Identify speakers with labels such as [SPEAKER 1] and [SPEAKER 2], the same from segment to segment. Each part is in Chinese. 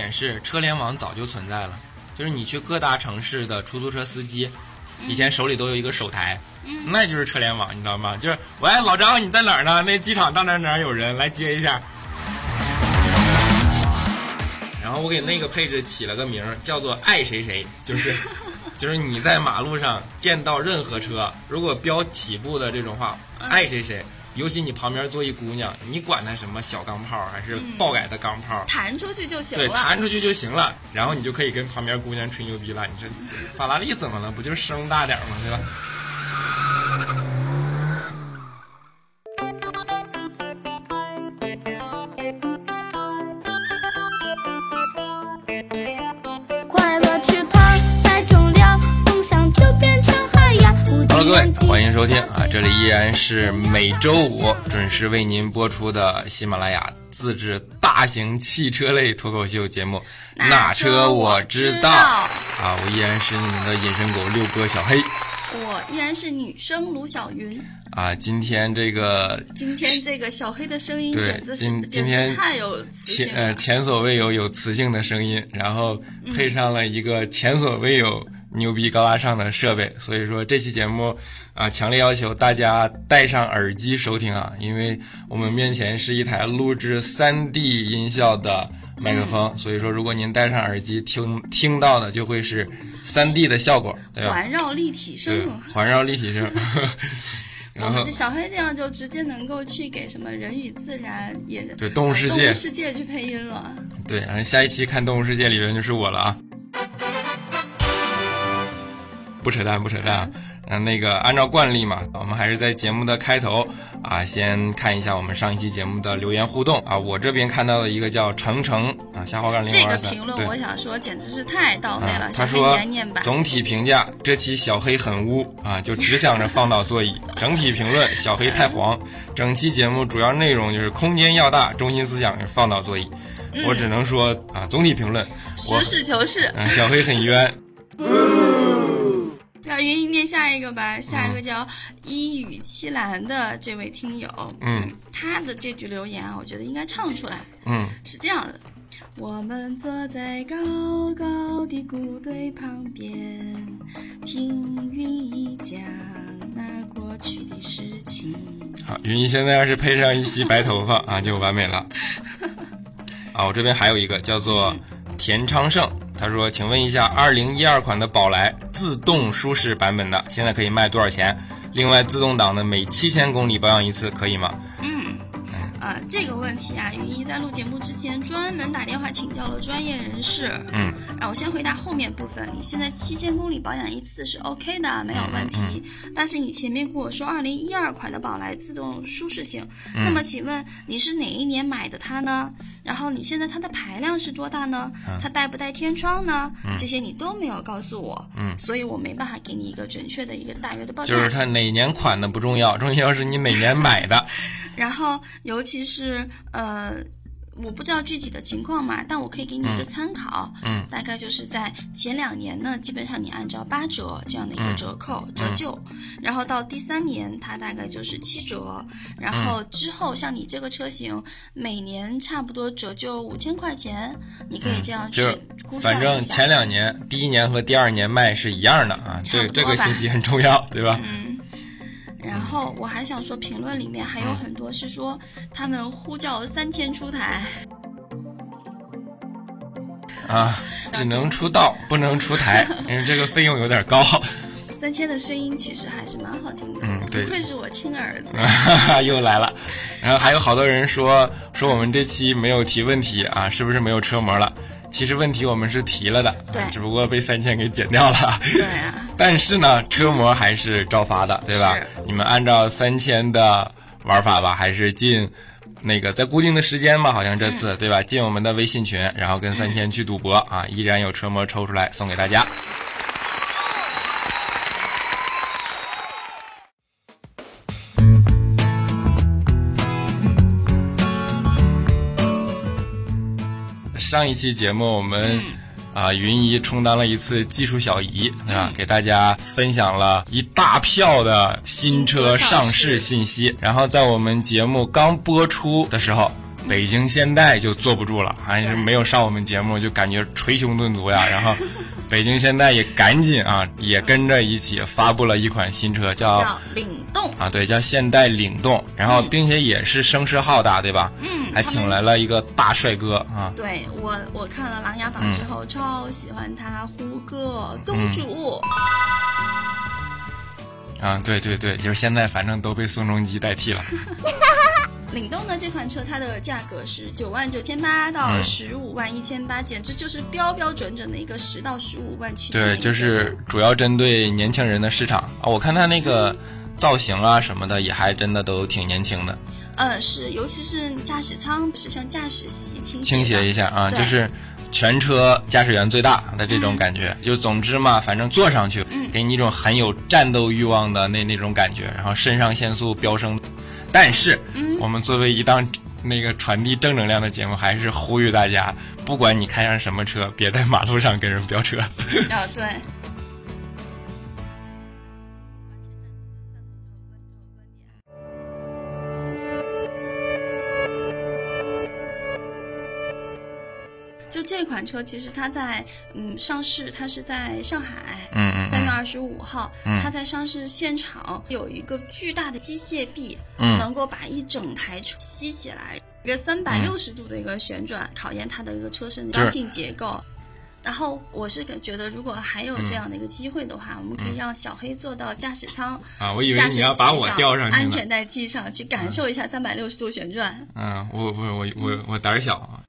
[SPEAKER 1] 的观点是，车联网早就存在了，就是你去各大城市的出租车司机，以前手里都有一个手台，那就是车联网，你知道吗？就是喂，老张你在哪儿呢？那机场到哪哪有人来接一下。然后我给那个配置起了个名儿，叫做“爱谁谁”，就是 就是你在马路上见到任何车，如果标起步的这种话，爱谁谁。尤其你旁边坐一姑娘，你管她什么小钢炮还是爆改的钢炮，
[SPEAKER 2] 弹出去就行了。
[SPEAKER 1] 对，弹出去就行了。然后你就可以跟旁边姑娘吹牛逼了。你说法拉利怎么了？不就是声大点吗？对吧？各位，欢迎收听啊！这里依然是每周五准时为您播出的喜马拉雅自制大型汽车类脱口秀节目《
[SPEAKER 2] 那
[SPEAKER 1] 车
[SPEAKER 2] 我
[SPEAKER 1] 知
[SPEAKER 2] 道》
[SPEAKER 1] 啊！我依然是你们的隐身狗六哥小黑，
[SPEAKER 2] 我依然是女生卢小云
[SPEAKER 1] 啊！今天这个
[SPEAKER 2] 今天这个小黑的声音简直是
[SPEAKER 1] 今天
[SPEAKER 2] 太有
[SPEAKER 1] 前呃前所未有有磁性的声音，然后配上了一个前所未有。牛逼高大上的设备，所以说这期节目啊，强烈要求大家戴上耳机收听啊，因为我们面前是一台录制 3D 音效的麦克风，所以说如果您戴上耳机听听到的就会是 3D 的效果，对吧？
[SPEAKER 2] 环绕立体声，
[SPEAKER 1] 环绕立体声。然后
[SPEAKER 2] 这小黑这样就直接能够去给什么人与自然也
[SPEAKER 1] 对动物世界
[SPEAKER 2] 动物世界去配音了。
[SPEAKER 1] 对，然后下一期看动物世界里边就是我了啊。不扯淡，不扯淡，嗯，那个按照惯例嘛，我们还是在节目的开头啊，先看一下我们上一期节目的留言互动啊。我这边看到的一个叫程程啊，下滑杠零
[SPEAKER 2] 这个评论我想说简直是太到位了。
[SPEAKER 1] 他说总体评价这期小黑很污啊，就只想着放倒座椅。整体评论小黑太黄。整期节目主要内容就是空间要大，中心思想是放倒座椅。我只能说啊，总体评论
[SPEAKER 2] 实事求是。
[SPEAKER 1] 嗯，小黑很冤。
[SPEAKER 2] 让云姨念下一个吧，下一个叫一语七兰的这位听友，
[SPEAKER 1] 嗯，
[SPEAKER 2] 他的这句留言啊，我觉得应该唱出来，
[SPEAKER 1] 嗯，
[SPEAKER 2] 是这样的：我们坐在高高的谷堆旁边，听云姨讲那过去的事情。
[SPEAKER 1] 好，云姨现在要是配上一袭白头发啊，就完美了。啊，我这边还有一个叫做田昌盛。他说：“请问一下，二零一二款的宝来自动舒适版本的，现在可以卖多少钱？另外，自动挡的每七千公里保养一次，可以吗？”
[SPEAKER 2] 啊，这个问题啊，云一在录节目之前专门打电话请教了专业人士。
[SPEAKER 1] 嗯，
[SPEAKER 2] 啊，我先回答后面部分。你现在七千公里保养一次是 OK 的，没有问题。但是你前面跟我说二零一二款的宝来自动舒适性，那么请问你是哪一年买的它呢？然后你现在它的排量是多大呢？它带不带天窗呢？这些你都没有告诉我。
[SPEAKER 1] 嗯，
[SPEAKER 2] 所以我没办法给你一个准确的一个大约的报价。
[SPEAKER 1] 就是它哪年款的不重要，重要是你哪年买的。
[SPEAKER 2] 然后尤其。是，呃，我不知道具体的情况嘛，但我可以给你一个参考。
[SPEAKER 1] 嗯，
[SPEAKER 2] 大概就是在前两年呢，基本上你按照八折这样的一个折扣折旧，然后到第三年它大概就是七折，然后之后像你这个车型，每年差不多折旧五千块钱，你可以这样去估
[SPEAKER 1] 算反正前两年，第一年和第二年卖是一样的啊，这这个信息很重要，对吧？
[SPEAKER 2] 嗯。然后我还想说，评论里面还有很多是说他们呼叫三千出台，
[SPEAKER 1] 啊，只能出道不能出台，因为这个费用有点高。
[SPEAKER 2] 三千的声音其实还是蛮好听的，
[SPEAKER 1] 嗯，对，
[SPEAKER 2] 不愧是我亲儿子。
[SPEAKER 1] 又来了，然后还有好多人说说我们这期没有提问题啊，是不是没有车模了？其实问题我们是提了的，
[SPEAKER 2] 对，
[SPEAKER 1] 只不过被三千给剪掉了。
[SPEAKER 2] 对啊。
[SPEAKER 1] 但是呢，车模还是照发的，对吧？你们按照三千的玩法吧，还是进那个在固定的时间吧？好像这次对吧？进我们的微信群，然后跟三千去赌博啊，依然有车模抽出来送给大家。上一期节目我们啊，云姨充当了一次技术小姨啊，给大家分享了一大票的新车上市信息。然后在我们节目刚播出的时候北京现代就坐不住了，还是没有上我们节目就感觉捶胸顿足呀。然后北京现代也赶紧啊，也跟着一起发布了一款新车，叫
[SPEAKER 2] 叫领动。
[SPEAKER 1] 啊，对，叫现代领动，然后并且也是声势浩大，对吧？
[SPEAKER 2] 嗯，
[SPEAKER 1] 还请来了一个大帅哥啊。
[SPEAKER 2] 对我，我看了《琅琊榜》之后，超喜欢他，胡歌宗主。
[SPEAKER 1] 啊，对对对，就是现在反正都被宋仲基代替了。
[SPEAKER 2] 领动的这款车，它的价格是九万九千八到十五万一千八，简直就是标标准准的一个十到十五万区
[SPEAKER 1] 间。对，就是主要针对年轻人的市场啊。我看它那个造型啊什么的，也还真的都挺年轻的。
[SPEAKER 2] 呃，是，尤其是驾驶舱是像驾驶席倾
[SPEAKER 1] 倾斜一下啊，就是全车驾驶员最大的这种感觉。就总之嘛，反正坐上去，给你一种很有战斗欲望的那那种感觉，然后肾上腺素飙升。但是，我们作为一档那个传递正能量的节目，还是呼吁大家，不管你开上什么车，别在马路上跟人飙车。
[SPEAKER 2] 啊，对。这款车其实它在嗯上市，它是在上海，
[SPEAKER 1] 嗯嗯，
[SPEAKER 2] 三月二十五号，它在上市现场有一个巨大的机械臂，嗯，能够把一整台车吸起来，一个三百六十度的一个旋转，考验它的一个车身刚性结构。然后我是觉得，如果还有这样的一个机会的话，我们可以让小黑坐到驾驶舱
[SPEAKER 1] 啊，我以为你要把我吊上去，
[SPEAKER 2] 安全带系上去，感受一下三百六十度旋转。
[SPEAKER 1] 嗯，我不是我我我胆小啊。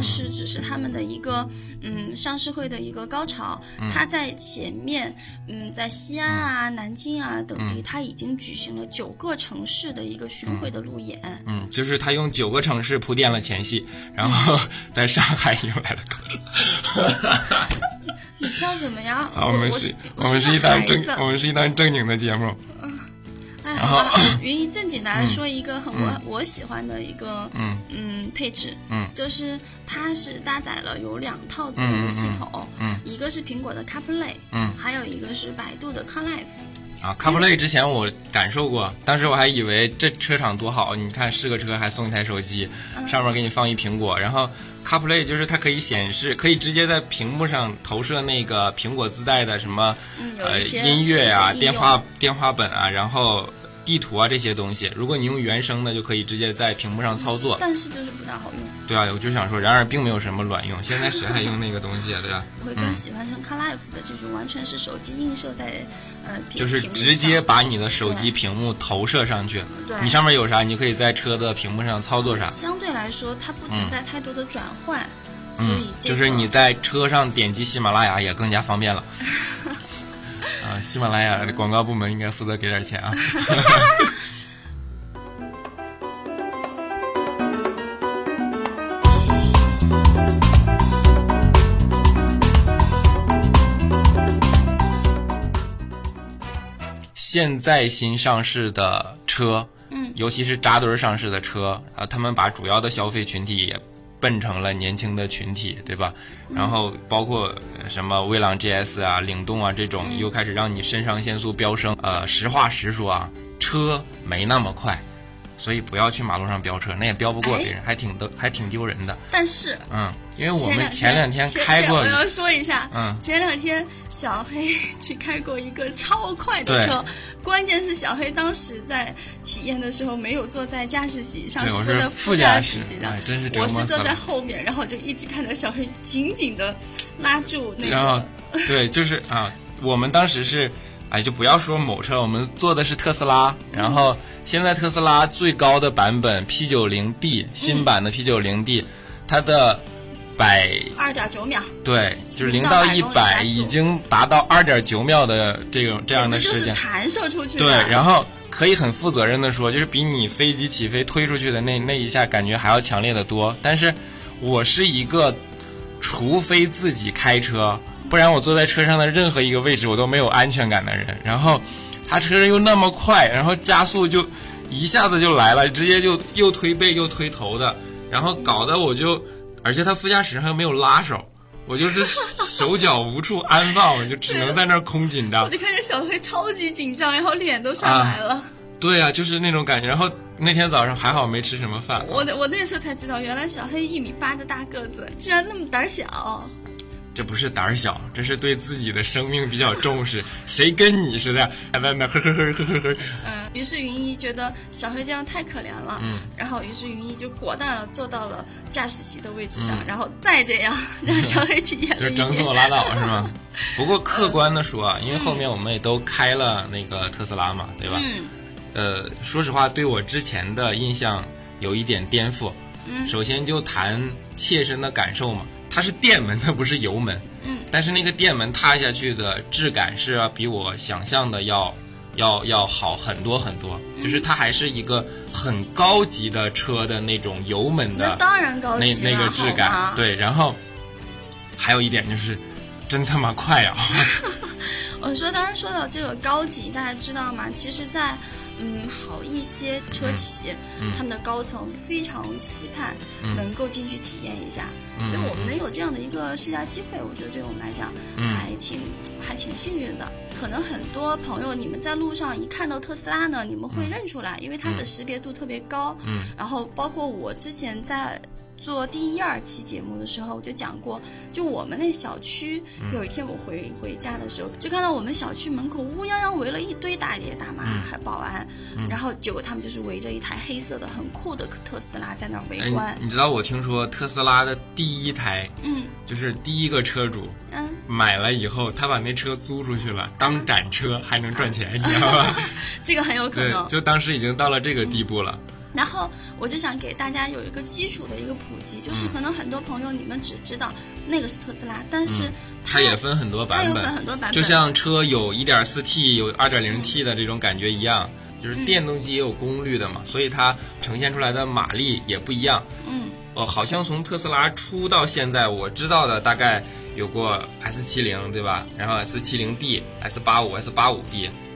[SPEAKER 2] 上市只是他们的一个嗯上市会的一个高潮，他在前面嗯在西安啊、南京啊等地，他已经举行了九个城市的一个巡回的路演。
[SPEAKER 1] 嗯，就是他用九个城市铺垫了前戏，然后在上海迎来了高潮。
[SPEAKER 2] 你笑什么呀？
[SPEAKER 1] 我们是，我们是一档正，我们是一档正经的节目。
[SPEAKER 2] 然后，云一正经的说一个很我我喜欢的一个嗯嗯配置，
[SPEAKER 1] 嗯，
[SPEAKER 2] 就是它是搭载了有两套的系统，
[SPEAKER 1] 嗯，
[SPEAKER 2] 一个是苹果的 CarPlay，
[SPEAKER 1] 嗯，
[SPEAKER 2] 还有一个是百度的 CarLife。
[SPEAKER 1] 啊，CarPlay 之前我感受过，当时我还以为这车厂多好，你看是个车还送一台手机，上面给你放一苹果，然后 CarPlay 就是它可以显示，可以直接在屏幕上投射那个苹果自带的什么呃音乐啊、电话电话本啊，然后。地图啊这些东西，如果你用原生的，就可以直接在屏幕上操作。
[SPEAKER 2] 但是就是不大好用。
[SPEAKER 1] 对啊，我就想说，然而并没有什么卵用。现在谁还用那个东西啊？对吧？
[SPEAKER 2] 我会更喜欢像 CarLife 的这种，完全是手机映射在呃
[SPEAKER 1] 就是直接把你的手机屏幕投射上去。
[SPEAKER 2] 对。
[SPEAKER 1] 你上面有啥，你就可以在车的屏幕上操作啥。
[SPEAKER 2] 相对来说，它不存在太多的转换。
[SPEAKER 1] 嗯。就是你在车上点击喜马拉雅也更加方便了。啊，喜马拉雅的广告部门应该负责给点钱啊！现在新上市的车，
[SPEAKER 2] 嗯，
[SPEAKER 1] 尤其是扎堆上市的车啊，他们把主要的消费群体也。奔成了年轻的群体，对吧？然后包括什么威朗 GS 啊、领动啊这种，又开始让你肾上腺素飙升。呃，实话实说啊，车没那么快。所以不要去马路上飙车，那也飙不过别人，还挺的，还挺丢人的。
[SPEAKER 2] 但是，
[SPEAKER 1] 嗯，因为我们前两天开过，我
[SPEAKER 2] 要说一下，
[SPEAKER 1] 嗯，
[SPEAKER 2] 前两天小黑 去开过一个超快的车，关键是小黑当时在体验的时候没有坐在驾驶席上，是坐在副驾驶席上，
[SPEAKER 1] 真是
[SPEAKER 2] 我是坐在后面，然后就一直看到小黑紧紧的拉住那个，
[SPEAKER 1] 然后对，就是啊，我们当时是，哎，就不要说某车，我们坐的是特斯拉，然后。现在特斯拉最高的版本 P 九零 D 新版的 P 九零 D，它的百
[SPEAKER 2] 二点九秒，
[SPEAKER 1] 对，就是零到一百已经达到二点九秒的这种这样的时间，
[SPEAKER 2] 弹射出去。
[SPEAKER 1] 对，然后可以很负责任的说，就是比你飞机起飞推出去的那那一下感觉还要强烈的多。但是，我是一个，除非自己开车，不然我坐在车上的任何一个位置我都没有安全感的人。然后。他车又那么快，然后加速就一下子就来了，直接就又推背又推头的，然后搞得我就，而且他副驾驶上又没有拉手，我就是手脚无处安放，我就只能在那儿空紧张。
[SPEAKER 2] 我就看见小黑超级紧张，然后脸都上来了。
[SPEAKER 1] 对呀、就是那种感觉。然后那天早上还好没吃什么饭，
[SPEAKER 2] 我我那时候才知道，原来小黑一米八的大个子，居然那么胆小。
[SPEAKER 1] 这不是胆儿小，这是对自己的生命比较重视。谁跟你似的在外面呵呵呵呵呵呵？
[SPEAKER 2] 嗯，于是云一觉得小黑这样太可怜了，
[SPEAKER 1] 嗯，
[SPEAKER 2] 然后于是云一就果断的坐到了驾驶席的位置上，
[SPEAKER 1] 嗯
[SPEAKER 2] 然后再这样让小黑体验
[SPEAKER 1] 就是。整死我拉倒是吗？不过客观的说啊，因为后面我们也都开了那个特斯拉嘛，对吧？
[SPEAKER 2] 嗯
[SPEAKER 1] 呃，说实话，对我之前的印象有一点颠覆。
[SPEAKER 2] 嗯
[SPEAKER 1] 首先就谈切身的感受嘛，它是电门，它不是油门。
[SPEAKER 2] 嗯，
[SPEAKER 1] 但是那个电门踏下去的质感是要比我想象的要要要好很多很多，
[SPEAKER 2] 嗯
[SPEAKER 1] 就是它还是一个很高级的车的那种油门的
[SPEAKER 2] 那当然高级了，
[SPEAKER 1] 那那个质感。。对，然后还有一点就是，真他妈快啊！
[SPEAKER 2] 我说，当然说到这个高级，大家知道吗？其实在，嗯好一些车企，
[SPEAKER 1] 嗯
[SPEAKER 2] 他们的高层非常期盼
[SPEAKER 1] 嗯。
[SPEAKER 2] 能够进去体验一下，
[SPEAKER 1] 嗯
[SPEAKER 2] 所以我们能有这样的一个试驾机会，我觉得对我们来讲
[SPEAKER 1] 嗯。
[SPEAKER 2] 还挺、还挺幸运的。可能很多朋友你们在路上一看到特斯拉呢，你们会认出来，因为它的识别度特别高。
[SPEAKER 1] 嗯。
[SPEAKER 2] 然后包括我之前在做第一二期节目的时候，我就讲过，就我们那小区，
[SPEAKER 1] 嗯。
[SPEAKER 2] 有一天我回回家的时候，就看到我们小区门口乌泱泱围了一堆大爷大妈，
[SPEAKER 1] 嗯。
[SPEAKER 2] 还保安，然后结果他们就是围着一台黑色的很酷的特斯拉在那儿围
[SPEAKER 1] 哎
[SPEAKER 2] 观，，
[SPEAKER 1] 你知道我听说特斯拉的第一台，
[SPEAKER 2] 嗯。
[SPEAKER 1] 就是第一个车主
[SPEAKER 2] 嗯，
[SPEAKER 1] 买了以后，他把那车租出去了，当展车还能赚钱，你知道吧？
[SPEAKER 2] 这个很有可
[SPEAKER 1] 对
[SPEAKER 2] 能，。
[SPEAKER 1] 就当时已经到了这个地步了。
[SPEAKER 2] 然后我就想给大家有一个基础的一个普及，就是
[SPEAKER 1] 嗯。
[SPEAKER 2] 可能很多朋友你们只知道那个是特斯拉，但是它
[SPEAKER 1] 它也分很多版
[SPEAKER 2] 它有分
[SPEAKER 1] 本，
[SPEAKER 2] 很多版本，
[SPEAKER 1] 就像车有 1.4T、有 2.0T 的这种感觉一样，就是电动机也有功率的嘛，所以它呈现出来的马力也不一样。
[SPEAKER 2] 嗯。
[SPEAKER 1] 哦，好像从特斯拉出到现在，我知道的大概有过 S 7 0对吧？然后 S 7 0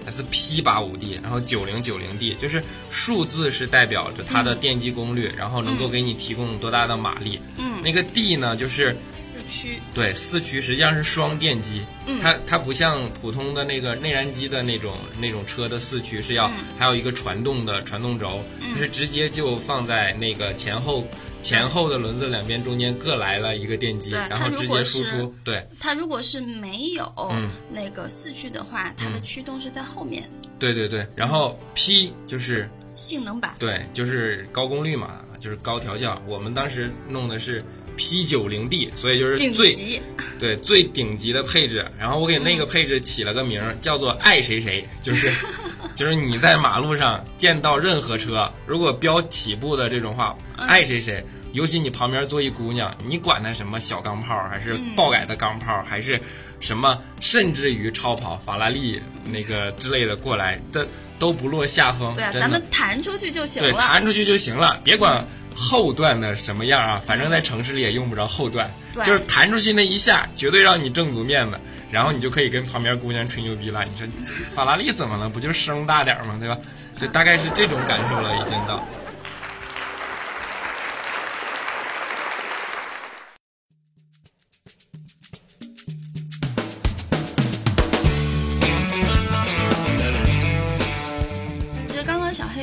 [SPEAKER 1] D、S 8 5 S 8 5 D、S P 八五 D，然后九零九零 D，就是数字是代表着它的电机功率，然后能够给你提供多大的马力。
[SPEAKER 2] 嗯，
[SPEAKER 1] 那个 D 呢，就是
[SPEAKER 2] 四驱，
[SPEAKER 1] 对四驱，实际上是双电机。
[SPEAKER 2] 嗯
[SPEAKER 1] 它它不像普通的那个内燃机的那种那种车的四驱是要、
[SPEAKER 2] 嗯
[SPEAKER 1] 还有一个传动的传动轴，它是直接就放在那个前后前后的轮子两边中间各来了一个电机，然后直接输出。对
[SPEAKER 2] 它如果是没有
[SPEAKER 1] 嗯
[SPEAKER 2] 那个四驱的话，它的驱动是在后面，
[SPEAKER 1] 对对对，然后 P 就是
[SPEAKER 2] 性能版。
[SPEAKER 1] 对就是高功率嘛，就是高调教。我们当时弄的是 P 九零 D，所以就是
[SPEAKER 2] 顶
[SPEAKER 1] 最
[SPEAKER 2] 级，
[SPEAKER 1] 对最顶级的配置，然后我给那个配置起了个名儿，叫做“爱谁谁”，就是 就是你在马路上见到任何车，如果标起步的这种话，爱谁谁，尤其你旁边坐一姑娘，你管她什么小钢炮，还是爆改的钢炮，还是什么，甚至于超跑法拉利那个之类的过来，这都不落下风。
[SPEAKER 2] 对啊，咱们弹出去就行了。
[SPEAKER 1] 对，弹出去就行了，别管后段的什么样啊，反正在城市里也用不着后段，就是弹出去那一下，绝对让你挣足面子，然后你就可以跟旁边姑娘吹牛逼了。你说法拉利怎么了？不就是声大点儿吗？对吧？就大概是这种感受了，已经到。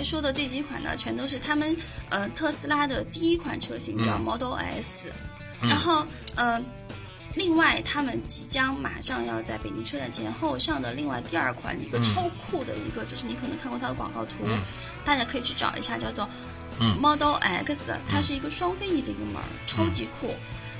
[SPEAKER 2] 说的这几款呢，全都是他们呃特斯拉的第一款车型，叫
[SPEAKER 1] 嗯
[SPEAKER 2] Model S。然后呃，另外他们即将马上要在北京车展前后上的另外第二款一个
[SPEAKER 1] 嗯。
[SPEAKER 2] 超酷的一个，就是你可能看过它的广告图，
[SPEAKER 1] 嗯。
[SPEAKER 2] 大家可以去找一下，叫做
[SPEAKER 1] 嗯。
[SPEAKER 2] Model X，它是一个双飞翼的一个门儿，超级酷。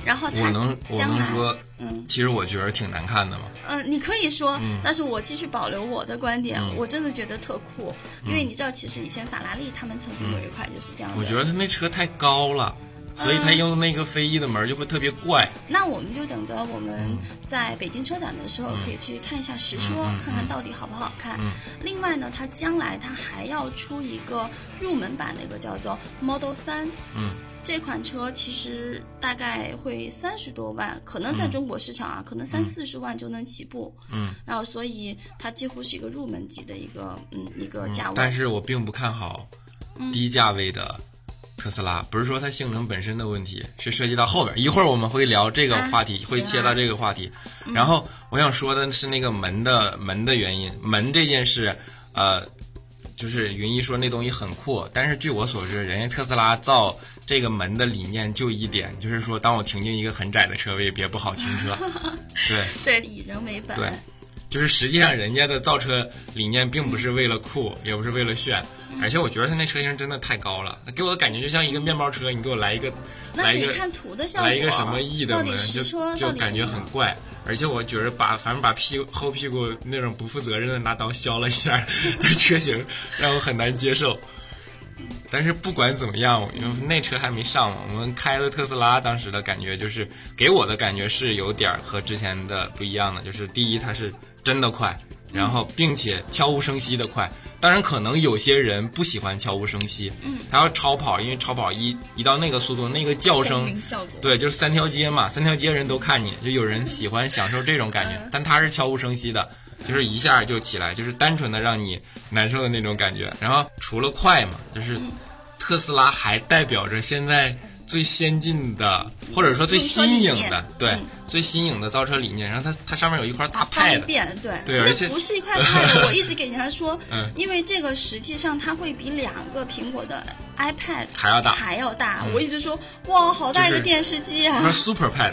[SPEAKER 2] 然后它
[SPEAKER 1] 我能我能说，
[SPEAKER 2] 嗯
[SPEAKER 1] 其实我觉得挺难看的嘛。
[SPEAKER 2] 嗯，你可以说，
[SPEAKER 1] 嗯
[SPEAKER 2] 但是我继续保留我的观点，
[SPEAKER 1] 嗯
[SPEAKER 2] 我真的觉得特酷，因为你知道，其实以前法拉利他们曾经有一款就是这样的。
[SPEAKER 1] 我觉得他那车太高了，所以他用那个飞翼的门就会特别怪。
[SPEAKER 2] 那我们就等着我们
[SPEAKER 1] 嗯
[SPEAKER 2] 在北京车展的时候，可以去看一下实车，看看到底好不好看。
[SPEAKER 1] 嗯
[SPEAKER 2] 另外呢，它将来它还要出一个入门版的一个叫做 Model 三。
[SPEAKER 1] 嗯
[SPEAKER 2] 这款车其实大概会三十多万，可能在中国市场啊，可能三四十万就能起步。
[SPEAKER 1] 嗯，
[SPEAKER 2] 然后所以它几乎是一个入门级的一个嗯一个价位。
[SPEAKER 1] 但是我并不看好
[SPEAKER 2] 嗯
[SPEAKER 1] 低价位的特斯拉，不是说它性能本身的问题，是涉及到后边。一会儿我们会聊这个话题，
[SPEAKER 2] 啊
[SPEAKER 1] 会切到这个话题。然后我想说的是那个门的门的原因，门这件事，呃，就是云一说那东西很酷，但是据我所知，人家特斯拉造这个门的理念就一点，就是说当我停进一个很窄的车位，别不好停车。对。
[SPEAKER 2] 对，以人为本。
[SPEAKER 1] 对就是实际上人家的造车理念并不是为了酷，也不是为了炫，而且我觉得它那车型真的太高了，给我的感觉就像一个面包车，你给我来一个，来一个
[SPEAKER 2] 看图的效果，
[SPEAKER 1] 来一个什么 E 的门，就就感觉很怪。而且我觉得把反正把屁股后屁股那种不负责任的拿刀削了一下 的车型，让我很难接受。但是不管怎么样，因为那车还没上嘛，我们开了特斯拉，当时的感觉就是给我的感觉是有点儿和之前的不一样的，就是第一它是真的快，然后并且悄无声息的快。当然，可能有些人不喜欢悄无声息，嗯，他要超跑，因为超跑一一到那个速度，那个叫声？对，就是三条街嘛，三条街人都看你，就有人喜欢享受这种感觉，但他是悄无声息的，就是一下就起来，就是单纯的让你难受的那种感觉。然后除了快嘛，就是特斯拉还代表着现在最先进的，或者说最新颖的对
[SPEAKER 2] 嗯，
[SPEAKER 1] 最新颖的造车理念。然后它它上面有一块大
[SPEAKER 2] 方
[SPEAKER 1] pad，
[SPEAKER 2] 对
[SPEAKER 1] 对而且
[SPEAKER 2] 那不是一块 pad，我一直 给人家说，
[SPEAKER 1] 嗯
[SPEAKER 2] 因为这个实际上它会比两个苹果的 iPad
[SPEAKER 1] 还要大
[SPEAKER 2] 还要大。我一直说，哇，好大一个电视机啊！
[SPEAKER 1] 它是 super pad，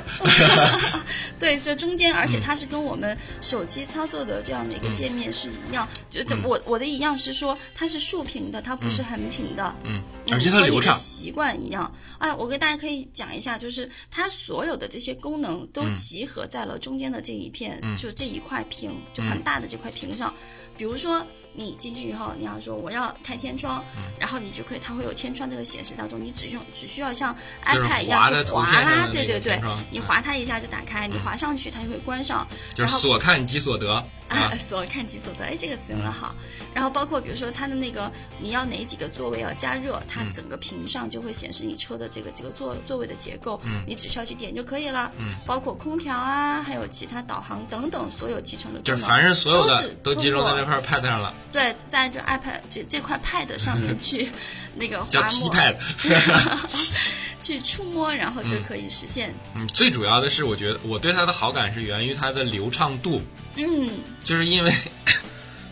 [SPEAKER 2] 对，这中间，而
[SPEAKER 1] 嗯
[SPEAKER 2] 且它是跟我们手机操作的这样的一个界面是一样。就这我我的一样是说，它是竖屏的，它不是横屏的。
[SPEAKER 1] 嗯，
[SPEAKER 2] 嗯
[SPEAKER 1] 而且它流畅，
[SPEAKER 2] 习惯一样。哎，我跟大家可以讲一下，就是它所有的这些功能都
[SPEAKER 1] 嗯。
[SPEAKER 2] 集合在了中间的这一片，就这一块屏，就很大的这块屏上。比如说你进去以后，你要说我要开天窗，
[SPEAKER 1] 嗯。
[SPEAKER 2] 然后你就可以，它会有天窗这个显示当中，你只用只需要像 iPad 一样去
[SPEAKER 1] 滑
[SPEAKER 2] 啦对对对，你
[SPEAKER 1] 嗯。
[SPEAKER 2] 滑它一下就打开，你滑上去它就会关上，
[SPEAKER 1] 就是所看即所得
[SPEAKER 2] 啊。
[SPEAKER 1] 啊，，
[SPEAKER 2] 所看即所得，哎，这个词用的好。然后包括比如说它的那个你要哪几个座位要加热，它
[SPEAKER 1] 嗯
[SPEAKER 2] 整个屏上就会显示你车的这个这个座座位的结构，
[SPEAKER 1] 嗯。
[SPEAKER 2] 你只需要去点就可以了。包括空调啊，还有其他导航等等所有集成的功能，
[SPEAKER 1] 就是凡是所有的都集中在这块 pad 上了，
[SPEAKER 2] 对，在这 iPad 这这块 Pad 上面 去那个
[SPEAKER 1] 叫
[SPEAKER 2] 滑摸
[SPEAKER 1] pad。
[SPEAKER 2] 去触摸，然后就可以实现。
[SPEAKER 1] 嗯，最主要的是，我觉得我对它的好感是源于它的流畅度，
[SPEAKER 2] 嗯
[SPEAKER 1] 就是因为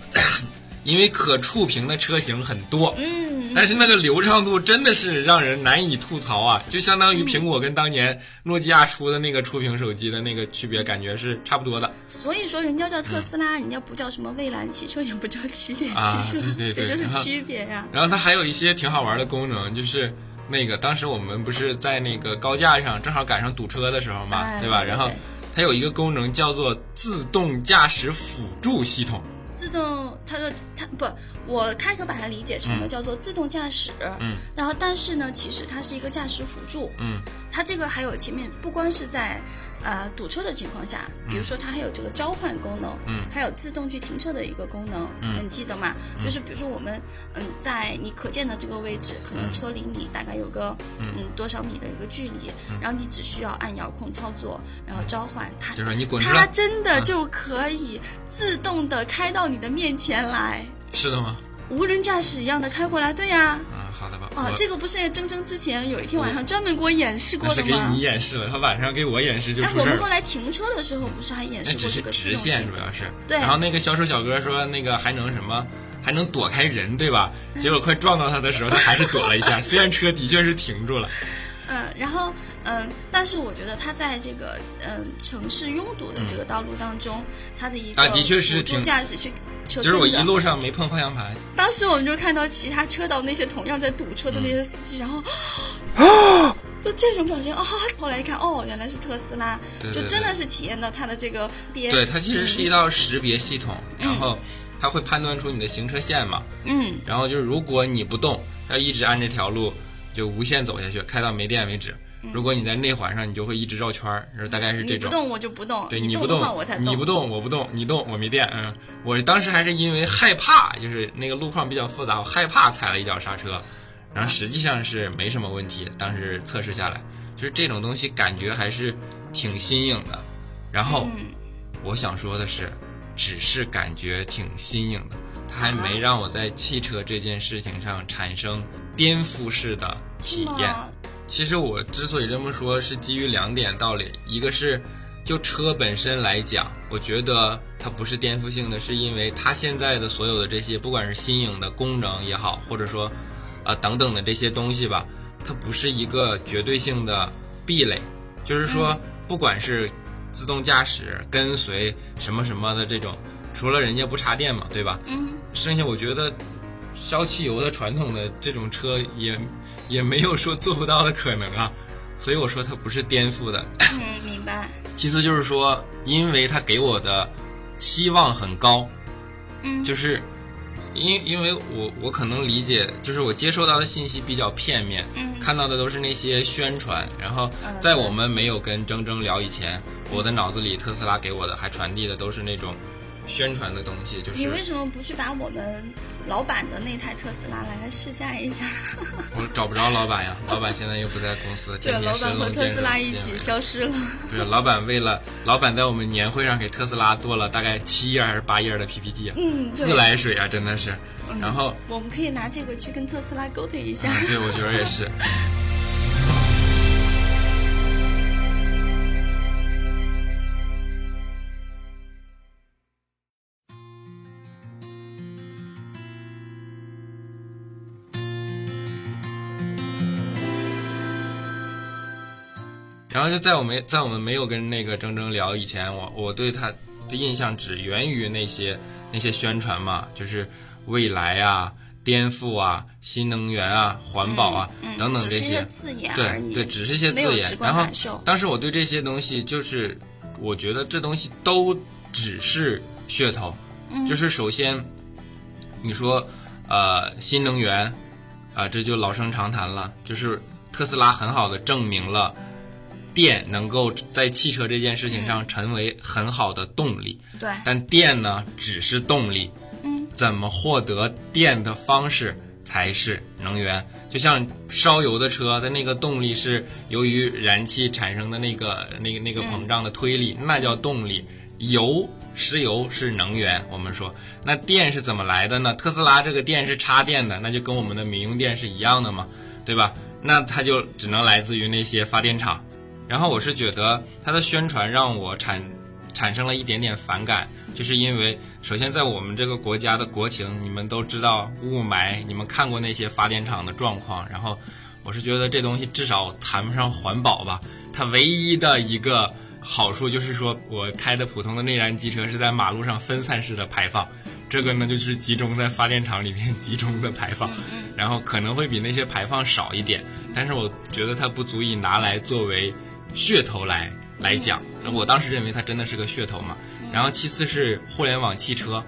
[SPEAKER 1] 因为可触屏的车型很多，
[SPEAKER 2] 嗯，
[SPEAKER 1] 但是那个流畅度真的是让人难以吐槽啊！就相当于苹果跟当年诺基亚出的那个触屏手机的那个区别，感觉是差不多的。
[SPEAKER 2] 所以说人家叫特斯拉，人家不叫什么蔚蓝汽车，也不叫起点汽车，
[SPEAKER 1] 对对对
[SPEAKER 2] 这就是区别呀、
[SPEAKER 1] 然后它还有一些挺好玩的功能，就是那个当时我们不是在那个高架上正好赶上堵车的时候嘛，
[SPEAKER 2] 哎
[SPEAKER 1] 对吧？然后它有一个功能叫做自动驾驶辅助系统。
[SPEAKER 2] 自动，它说它不，我开头把它理解成了叫做自动驾驶，
[SPEAKER 1] 嗯，
[SPEAKER 2] 然后但是呢，其实它是一个驾驶辅助，
[SPEAKER 1] 嗯。
[SPEAKER 2] 它这个还有前面不光是在呃堵车的情况下，比如说它还有这个召唤功能，
[SPEAKER 1] 嗯，
[SPEAKER 2] 还有自动去停车的一个功能，
[SPEAKER 1] 嗯
[SPEAKER 2] 你记得吗？就是比如说我们嗯在你可见的这个位置，可能车离你大概有个嗯多少米的一个距离，然后你只需要按遥控操作，然后召唤它，
[SPEAKER 1] 就是你滚出
[SPEAKER 2] 它，真的就可以自动的开到你的面前来，
[SPEAKER 1] 是的吗？
[SPEAKER 2] 无人驾驶一样的开过来。对呀。
[SPEAKER 1] 啊，
[SPEAKER 2] 这个不是铮铮之前有一天晚上专门给我演示过
[SPEAKER 1] 那是给你？演示了，他晚上给我演示就
[SPEAKER 2] 哎，
[SPEAKER 1] 出事儿哎。
[SPEAKER 2] 我们后来停车的时候不是还演示过这个自
[SPEAKER 1] 直线，主要是。
[SPEAKER 2] 对
[SPEAKER 1] 然后那个销售小哥说，那个还能什么？还能躲开人，对吧？结果快撞到他的时候，他还是躲了一下。虽然车的确是停住了，
[SPEAKER 2] 嗯，然后嗯，但是我觉得他在这个嗯城市拥堵的这个道路当中，他的一个
[SPEAKER 1] 啊的确是
[SPEAKER 2] 辅助驾驶去车
[SPEAKER 1] 就是我一路上没碰方向盘。
[SPEAKER 2] 当时我们就看到其他车道那些同样在堵车的那些司机，然后，啊 就这种表情啊、后来一看，哦，原来是特斯拉，
[SPEAKER 1] 对对
[SPEAKER 2] 就真的是体验到它的这个边，
[SPEAKER 1] 对，它其实是一道识别系统，
[SPEAKER 2] 嗯
[SPEAKER 1] 然后它会判断出你的行车线嘛。
[SPEAKER 2] 嗯
[SPEAKER 1] 然后就是如果你不动，它一直按这条路就无限走下去，开到没电为止。如果你在内环上，你就会一直绕圈儿，就是大概是这种。
[SPEAKER 2] 嗯你不动我就不动，
[SPEAKER 1] 对，
[SPEAKER 2] 你不动我才动，
[SPEAKER 1] 你不动，我不动，你动，我没电。嗯，我当时还是因为害怕，就是那个路况比较复杂，我害怕踩了一脚刹车，然后实际上是没什么问题。当时测试下来，就是这种东西感觉还是挺新颖的。然后
[SPEAKER 2] 嗯
[SPEAKER 1] 我想说的是，只是感觉挺新颖的，它还没让我在汽车这件事情上产生颠覆式的体验。其实我之所以这么说，是基于两点道理，一个是就车本身来讲，我觉得它不是颠覆性的，是因为它现在的所有的这些，不管是新颖的功能也好，或者说啊等等的这些东西吧，它不是一个绝对性的壁垒，就是说，不管是自动驾驶、跟随什么什么的这种，除了人家不插电嘛，对吧？
[SPEAKER 2] 嗯。
[SPEAKER 1] 剩下我觉得。烧汽油的传统的这种车也也没有说做不到的可能啊，所以我说它不是颠覆的。
[SPEAKER 2] 嗯，明白。
[SPEAKER 1] 其次就是说，因为他给我的期望很高，
[SPEAKER 2] 嗯，
[SPEAKER 1] 就是因因为我我可能理解，就是我接收到的信息比较片面，
[SPEAKER 2] 嗯，
[SPEAKER 1] 看到的都是那些宣传，然后在我们没有跟铮铮聊以前，我的脑子里特斯拉给我的还传递的都是那种。宣传的东西就是
[SPEAKER 2] 你为什么不去把我们老板的那台特斯拉来试驾一下？
[SPEAKER 1] 我找不着老板呀，老板现在又不在公司，天天神龙
[SPEAKER 2] 见特斯拉一起消失了。
[SPEAKER 1] 对，老板为了老板在我们年会上给特斯拉做了大概七页还是八页的 PPT
[SPEAKER 2] 啊，嗯，
[SPEAKER 1] 自来水啊，真的是。然后
[SPEAKER 2] 我们可以拿这个去跟特斯拉沟通一下。
[SPEAKER 1] 对，我觉得也是。然后就在我没在我们没有跟那个铮铮聊以前，我我对他的印象只源于那些那些宣传嘛，就是未来啊、颠覆啊、新能源啊、环保啊等等这些
[SPEAKER 2] 字眼
[SPEAKER 1] 对对，只是一些字眼。然后当时我对这些东西就是，我觉得这东西都只是噱头。就是首先你说呃新能源啊，这就老生常谈了，就是特斯拉很好的证明了。电能够在汽车这件事情上成为很好的动力，
[SPEAKER 2] 对。
[SPEAKER 1] 但电呢，只是动力，
[SPEAKER 2] 嗯，
[SPEAKER 1] 怎么获得电的方式才是能源。就像烧油的车它那个动力是由于燃气产生的那个那个那个膨胀的推力，那叫动力。油，石油是能源。我们说，那电是怎么来的呢？特斯拉这个电是插电的，那就跟我们的民用电是一样的嘛，对吧？那它就只能来自于那些发电厂。然后我是觉得它的宣传让我产产生了一点点反感，就是因为首先在我们这个国家的国情，你们都知道雾霾，你们看过那些发电厂的状况。然后我是觉得这东西至少谈不上环保吧，它唯一的一个好处就是说我开的普通的内燃机车是在马路上分散式的排放，这个呢就是集中在发电厂里面集中的排放，然后可能会比那些排放少一点，但是我觉得它不足以拿来作为。噱头来来讲，我当时认为它真的是个噱头嘛。然后其次是互联网汽车，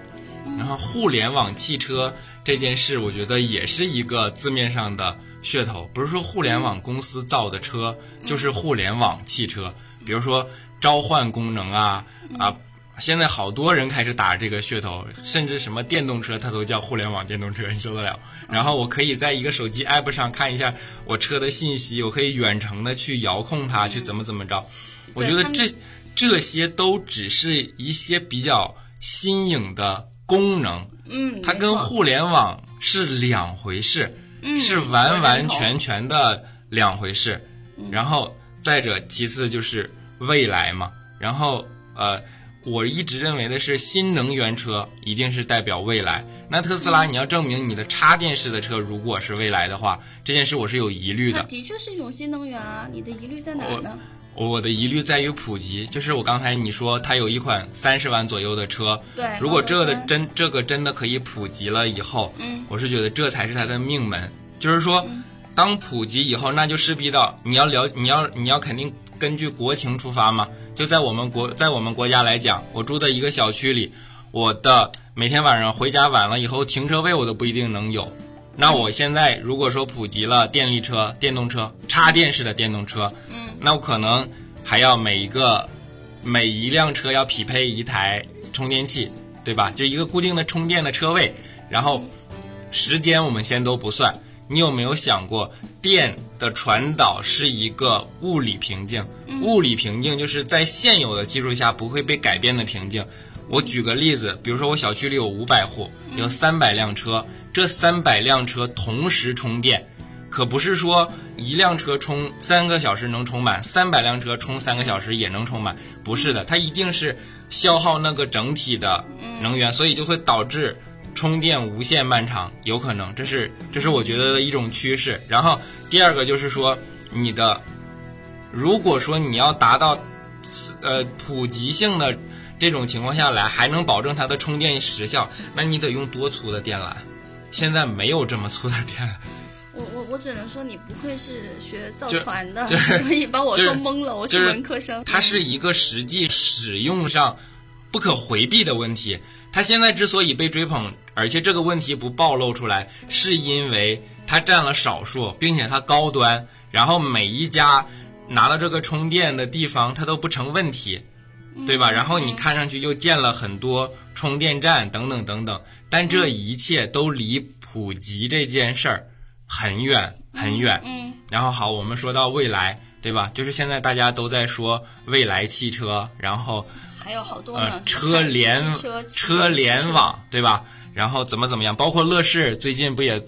[SPEAKER 1] 然后互联网汽车这件事，我觉得也是一个字面上的噱头，不是说互联网公司造的车就是互联网汽车。比如说召唤功能啊啊。现在好多人开始打这个噱头，甚至什么电动车它都叫互联网电动车，你受得了？然后我可以在一个手机 app 上看一下我车的信息，我可以远程的去遥控它，去怎么怎么着。我觉得这这些都只是一些比较新颖的功能，
[SPEAKER 2] 嗯，
[SPEAKER 1] 它跟互联网是两回事，是完完全全的两回事。然后再者其次就是未来嘛，然后呃。我一直认为的是，新能源车一定是代表未来。那特斯拉，你要证明你的插电式的车如果是未来的话，这件事我是有疑虑的。
[SPEAKER 2] 的确是一种新能源啊，你的疑虑在哪呢？
[SPEAKER 1] 我的疑虑在于普及，就是我刚才你说它有一款三十万左右的车，
[SPEAKER 2] 对，
[SPEAKER 1] 如果这个的真这个真的可以普及了以后，
[SPEAKER 2] 嗯，
[SPEAKER 1] 我是觉得这才是它的命门。就是说，当普及以后，那就势必到你要了，你要你要肯定。根据国情出发嘛，就在我们国，在我们国家来讲，我住的一个小区里，我的每天晚上回家晚了以后，停车位我都不一定能有。那我现在如果说普及了电力车、电动车、插电式的电动车，
[SPEAKER 2] 嗯，
[SPEAKER 1] 那我可能还要每一个每一辆车要匹配一台充电器，对吧？就一个固定的充电的车位，然后时间我们先都不算。你有没有想过，电的传导是一个物理瓶颈？物理瓶颈就是在现有的技术下不会被改变的瓶颈。我举个例子，比如说我小区里有五百户，有三百辆车，这三百辆车同时充电，可不是说一辆车充三个小时能充满，三百辆车充三个小时也能充满，不是的，它一定是消耗那个整体的能源，所以就会导致充电无限漫长，有可能，这是这是我觉得的一种趋势。然后第二个就是说，你的如果说你要达到呃普及性的这种情况下来，还能保证它的充电时效，那你得用多粗的电缆？现在没有这么粗的电缆。
[SPEAKER 2] 我我我只能说你不愧是学造船的，
[SPEAKER 1] 就是
[SPEAKER 2] 所以把我
[SPEAKER 1] 就是
[SPEAKER 2] 说懵了。我
[SPEAKER 1] 是
[SPEAKER 2] 文科生，
[SPEAKER 1] 它是一个实际使用上不可回避的问题。它现在之所以被追捧，而且这个问题不暴露出来，是因为它占了少数，并且它高端，然后每一家拿到这个充电的地方，它都不成问题，对吧？然后你看上去又建了很多充电站等等等等，但这一切都离普及这件事儿很远很远。
[SPEAKER 2] 嗯
[SPEAKER 1] 然后好，我们说到未来，对吧？就是现在大家都在说未来汽车，然后
[SPEAKER 2] 还有好多呢
[SPEAKER 1] 呃，车联
[SPEAKER 2] 汽车
[SPEAKER 1] 车联，网，对吧？然后怎么怎么样？包括乐视最近不也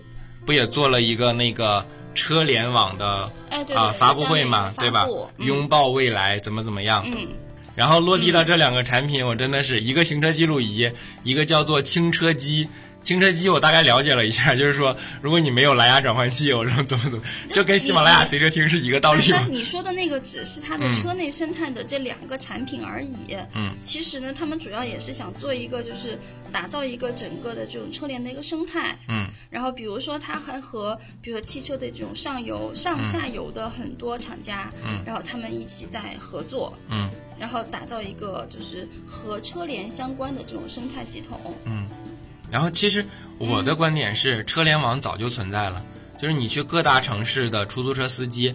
[SPEAKER 1] 不也做了一个那个车联网的啊、发布会嘛，对吧？
[SPEAKER 2] 嗯
[SPEAKER 1] 拥抱未来，怎么怎么样？
[SPEAKER 2] 嗯，
[SPEAKER 1] 然后落地到这两个产品，我真的是一个行车记录仪，一个叫做轻车机。轻车机我大概了解了一下，就是说，如果你没有蓝牙转换器，我说怎么怎么，就跟喜马拉雅随车听是一个道理嘛。
[SPEAKER 2] 但但你说的那个只是它的车内生态的这两个产品而已。
[SPEAKER 1] 嗯，
[SPEAKER 2] 其实呢，他们主要也是想做一个，就是打造一个整个的这种车联的一个生态。
[SPEAKER 1] 嗯，
[SPEAKER 2] 然后比如说，它还和比如说汽车的这种上游、上下游的很多厂家，嗯，然后他们一起在合作，
[SPEAKER 1] 嗯，
[SPEAKER 2] 然后打造一个就是和车联相关的这种生态系统。
[SPEAKER 1] 然后其实我的观点是，车联网早就存在了，就是你去各大城市的出租车司机，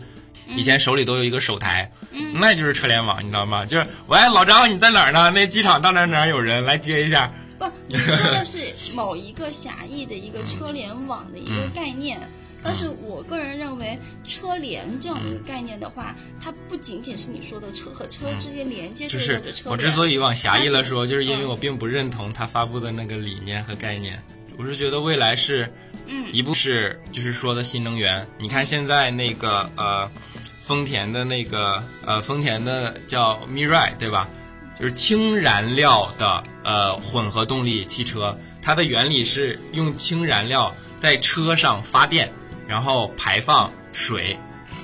[SPEAKER 1] 以前手里都有一个手台，那就是车联网，你知道吗？就是喂，老张你在哪儿呢？那机场到哪儿哪儿有人来接一下。
[SPEAKER 2] 不，你说的是某一个狭义的一个车联网的一个概念。但是我个人认为，车联这样的一个概念的话，它不仅仅是你说的车和车之间连接这
[SPEAKER 1] 就是。我之所以往狭义了说，就是因为
[SPEAKER 2] 嗯
[SPEAKER 1] 我并不认同他发布的那个理念和概念。我是觉得未来是，
[SPEAKER 2] 嗯
[SPEAKER 1] 一部是就是说的新能源。你看现在那个呃，丰田的那个呃，丰田的叫 Mirai 对吧？就是氢燃料的呃混合动力汽车，它的原理是用氢燃料在车上发电，然后排放水。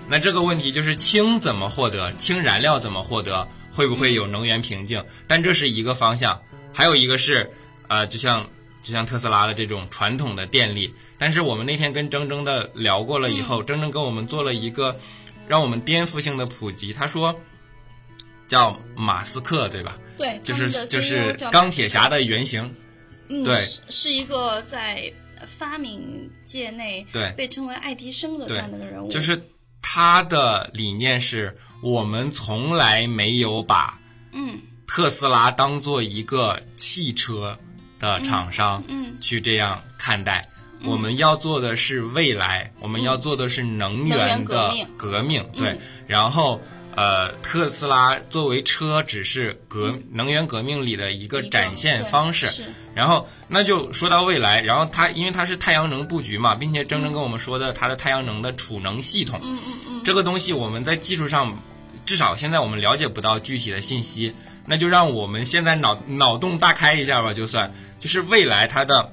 [SPEAKER 1] 那这个问题就是氢怎么获得，氢燃料怎么获得，会不会有能源瓶颈？但这是一个方向，还有一个是呃，就像就像特斯拉的这种传统的电力。但是我们那天跟铮铮的聊过了以后，铮铮跟我们做了一个让我们颠覆性的普及。他说叫马斯克对吧？
[SPEAKER 2] 对，
[SPEAKER 1] 就是就是钢铁侠的原型。
[SPEAKER 2] 嗯，
[SPEAKER 1] 对
[SPEAKER 2] 是是一个在发明界内
[SPEAKER 1] 对
[SPEAKER 2] 被称为爱迪生的这样的一个人物。
[SPEAKER 1] 就是他的理念是我们从来没有把
[SPEAKER 2] 嗯
[SPEAKER 1] 特斯拉当做一个汽车的厂商
[SPEAKER 2] 嗯
[SPEAKER 1] 去这样看待。我们要做的是未来，我们要做的是能源的革命，对
[SPEAKER 2] 嗯。
[SPEAKER 1] 然后，呃，特斯拉作为车只是革能源革命里的一个展现方式。然后那就说到未来，然后它因为它是太阳能布局嘛，并且铮铮跟我们说的它的太阳能的储能系统，
[SPEAKER 2] 嗯嗯嗯，
[SPEAKER 1] 这个东西我们在技术上，至少现在我们了解不到具体的信息，那就让我们现在脑脑洞大开一下吧，就算。就是未来它的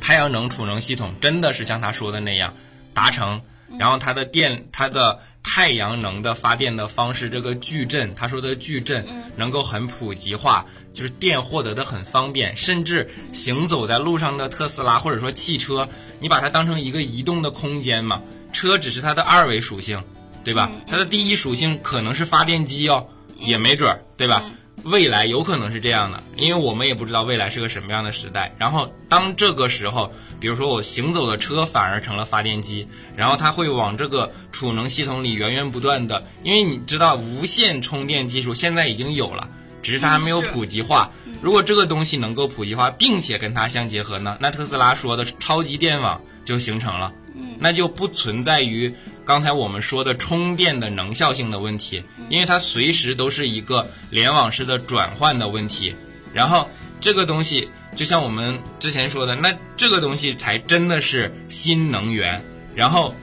[SPEAKER 1] 太阳能储能系统真的是像他说的那样达成，然后它的电它的太阳能的发电的方式，这个矩阵，他说的矩阵能够很普及化，就是电获得的很方便，甚至行走在路上的特斯拉或者说汽车，你把它当成一个移动的空间嘛，车只是它的二维属性，对吧？它的第一属性可能是发电机哦，也没准儿，对吧？未来有可能是这样的，因为我们也不知道未来是个什么样的时代。然后当这个时候，比如说我行走的车反而成了发电机，然后它会往这个储能系统里源源不断的，因为你知道无线充电技术现在已经有了，只是它还没有普及化。如果这个东西能够普及化，并且跟它相结合呢，那特斯拉说的超级电网就形成了。那就不存在于刚才我们说的充电的能效性的问题，因为它随时都是一个联网式的转换的问题。然后这个东西就像我们之前说的，那这个东西才真的是新能源。然后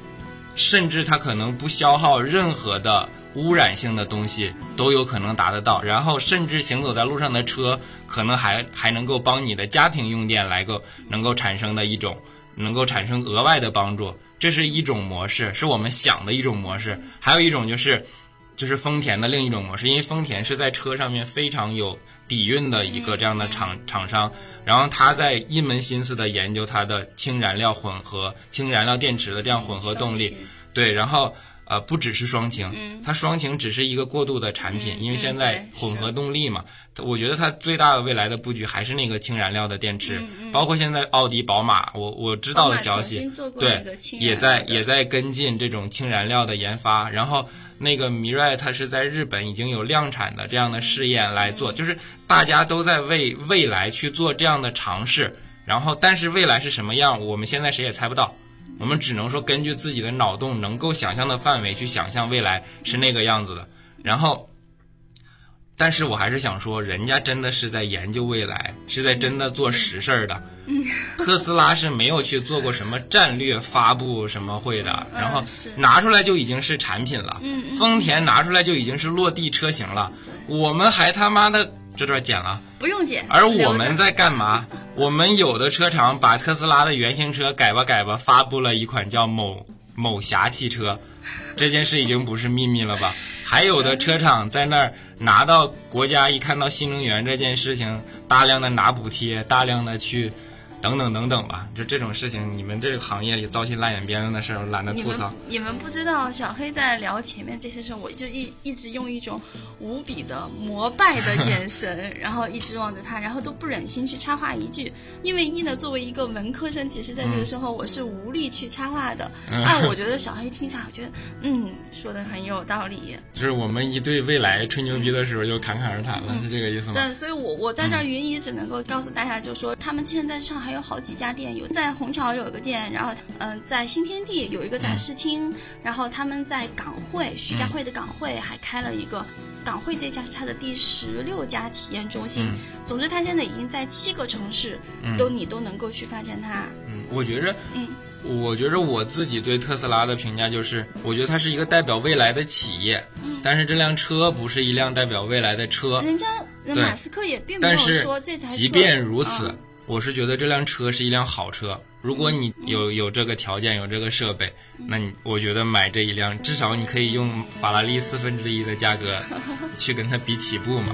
[SPEAKER 1] 甚至它可能不消耗任何的污染性的东西，都有可能达得到。然后，甚至行走在路上的车，可能还还能够帮你的家庭用电来个能够产生的一种，能够产生额外的帮助。这是一种模式，是我们想的一种模式。还有一种就是，就是丰田的另一种模式，因为丰田是在车上面非常有底蕴的一个这样的厂厂商，然后他在一门心思的研究它的氢燃料混合、氢燃料电池的这样混合动力，对，然后。呃，不只是双擎，它双擎只是一个过渡的产品，因为现在混合动力嘛，我觉得它最大的未来的布局还是那个氢燃料的电池，包括现在奥迪、宝马，我我知道的消息，对，也在也在跟进这种氢燃料的研发，然后那个米 i 它是在日本已经有量产的这样的试验来做，就是大家都在为未来去做这样的尝试，然后但是未来是什么样，我们现在谁也猜不到。我们只能说根据自己的脑洞能够想象的范围去想象未来是那个样子的，然后，但是我还是想说，人家真的是在研究未来，是在真的做实事儿的。特斯拉是没有去做过什么战略发布什么会的，然后拿出来就已经是产品了。丰田拿出来就已经是落地车型了，我们还他妈的。这段剪了，
[SPEAKER 2] 不用剪。
[SPEAKER 1] 而我们在干嘛？我们有的车厂把特斯拉的原型车改吧改吧，发布了一款叫某某侠汽车，这件事已经不是秘密了吧？还有的车厂在那儿拿到国家一看到新能源这件事情，大量的拿补贴，大量的去。等等等等吧，就这种事情，你们这个行业里糟心烂眼边子的事儿，懒得吐槽。
[SPEAKER 2] 你们不知道，小黑在聊前面这些事儿，我就一一直用一种无比的膜拜的眼神，然后一直望着他，然后都不忍心去插话一句。因为一呢，作为一个文科生，其实在这个时候我是无力去插话的。二，我觉得小黑听下来，我觉得嗯，说的很有道理。
[SPEAKER 1] 就是我们一对未来吹牛逼的时候，就侃侃而谈了，是这个意思吗？
[SPEAKER 2] 对，所以我我在这儿云姨只能够告诉大家，就说他们现在上海。还有好几家店，有在虹桥有一个店，然后嗯，在新天地有一个展示厅，然后他们在港汇徐家汇的港汇还开了一个港汇这家是他的第十六家体验中心。总之，他现在已经在七个城市都你都能够去发现它。
[SPEAKER 1] 嗯，我觉着，嗯，我觉着我自己对特斯拉的评价就是，我觉得它是一个代表未来的企业，但是这辆车不是一辆代表未来的车。
[SPEAKER 2] 人家马斯克也并没有说这台
[SPEAKER 1] 车。即便如此。我是觉得这辆车是一辆好车，如果你有有这个条件，有这个设备，那你我觉得买这一辆，至少你可以用法拉利四分之一的价格 去跟它比起步嘛。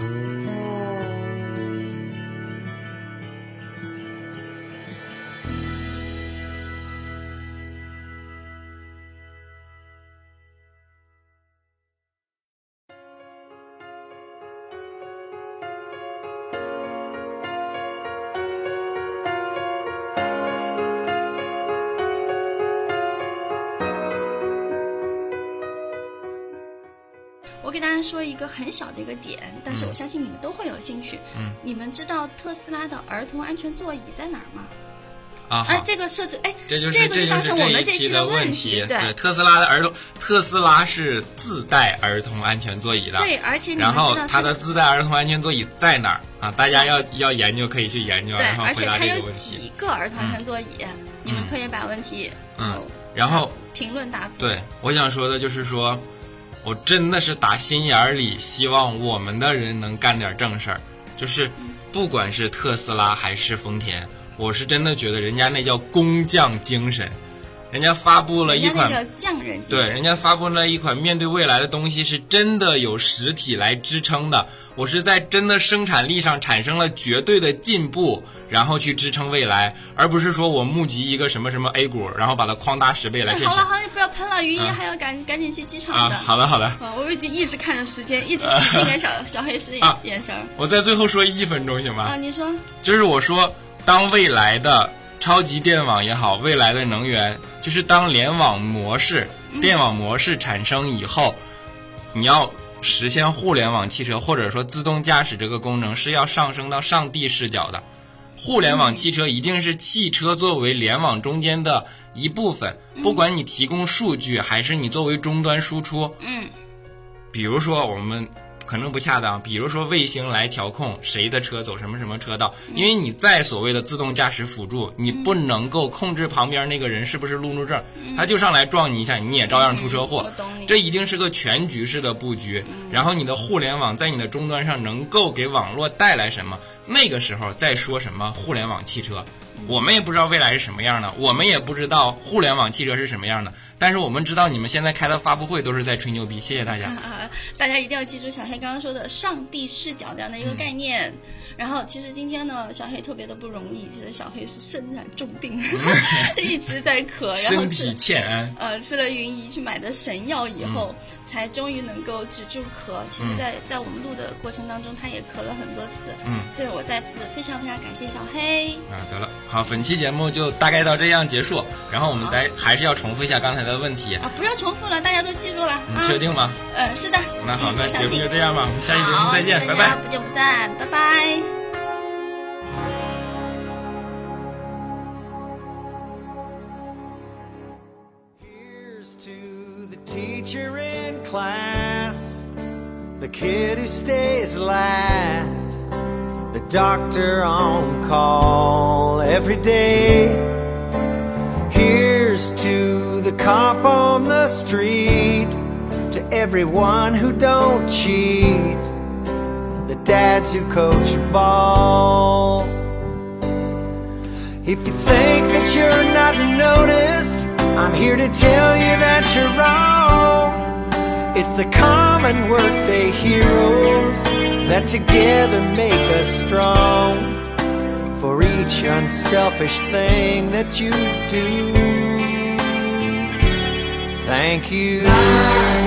[SPEAKER 2] 很小的一个点，但是我相信你们都会有兴趣。嗯，你们知道特斯拉的儿童安全座椅在哪儿吗？
[SPEAKER 1] 啊，
[SPEAKER 2] 哎，这个设置，哎，
[SPEAKER 1] 这就是
[SPEAKER 2] 这个
[SPEAKER 1] 就是这期
[SPEAKER 2] 的
[SPEAKER 1] 问题。
[SPEAKER 2] 对，
[SPEAKER 1] 特斯拉的儿童，特斯拉是自带儿童安全座椅的。
[SPEAKER 2] 对，而且
[SPEAKER 1] 然后它的自带儿童安全座椅在哪儿啊？大家要要研究，可以去研究，然后回答这个问题。而且它有
[SPEAKER 2] 几个儿童安全座椅？你们可以把问题
[SPEAKER 1] 嗯，然后
[SPEAKER 2] 评论答复。
[SPEAKER 1] 对，我想说的就是说。我真的是打心眼里希望我们的人能干点正事儿，就是不管是特斯拉还是丰田，我是真的觉得人家那叫工匠精神。人家发布了一款，对，人家发布了一款面对未来的东西，是真的有实体来支撑的。我是在真的生产力上产生了绝对的进步，然后去支撑未来，而不是说我募集一个什么什么 A 股，然后把它框大十倍来。
[SPEAKER 2] 好了好了，你不要喷了，云一还要赶赶紧去机场的。
[SPEAKER 1] 好的好的。
[SPEAKER 2] 我已经一直看着时间，一直使劲给小小黑使眼神。
[SPEAKER 1] 我在最后说一分钟行吗？
[SPEAKER 2] 啊，你说。
[SPEAKER 1] 就是我说，当未来的。超级电网也好，未来的能源就是当联网模式、电网模式产生以后，你要实现互联网汽车或者说自动驾驶这个功能是要上升到上帝视角的。互联网汽车一定是汽车作为联网中间的一部分，不管你提供数据还是你作为终端输出。
[SPEAKER 2] 嗯，
[SPEAKER 1] 比如说我们。可能不恰当。比如说卫星来调控谁的车走什么什么车道，因为你在所谓的自动驾驶辅助，你不能够控制旁边那个人是不是路怒症，他就上来撞你一下，你也照样出车祸。这一定是个全局式的布局。然后你的互联网在你的终端上能够给网络带来什么？那个时候再说什么互联网汽车。我们也不知道未来是什么样的，我们也不知道互联网汽车是什么样的，但是我们知道你们现在开的发布会都是在吹牛逼。谢谢大家。
[SPEAKER 2] 啊，大家一定要记住小黑刚刚说的上帝视角这样的一个概念。然后，其实今天呢，小黑特别的不容易。其实小黑是身染重病，一直在咳，然后
[SPEAKER 1] 身
[SPEAKER 2] 吃
[SPEAKER 1] 体欠安，
[SPEAKER 2] 呃吃了云姨去买的神药以后，才终于能够止住咳。其实在，在我们录的过程当中，他也咳了很多次。
[SPEAKER 1] 嗯，
[SPEAKER 2] 所以我再次非常非常感谢小黑。
[SPEAKER 1] 啊，得了，好，本期节目就大概到这样结束。然后我们再还是要重复一下刚才的问题，
[SPEAKER 2] 啊，不要重复了，大家都记住了。
[SPEAKER 1] 你
[SPEAKER 2] 啊，
[SPEAKER 1] 确定吗？
[SPEAKER 2] 呃，是的。
[SPEAKER 1] 那好，
[SPEAKER 2] 嗯
[SPEAKER 1] 那节目就这样吧，我们下期节目再见，拜拜。
[SPEAKER 2] 不见不散，拜拜。
[SPEAKER 3] Here's to the teacher in class, the kid who stays last, the doctor on call every day. Here's to the cop on the street, to everyone who don't cheat, the dads who coach ball. If you think that you're not noticed, I'm here to tell you that you're wrong. It's the common workday heroes that together make us strong. For each unselfish thing that you do, thank you.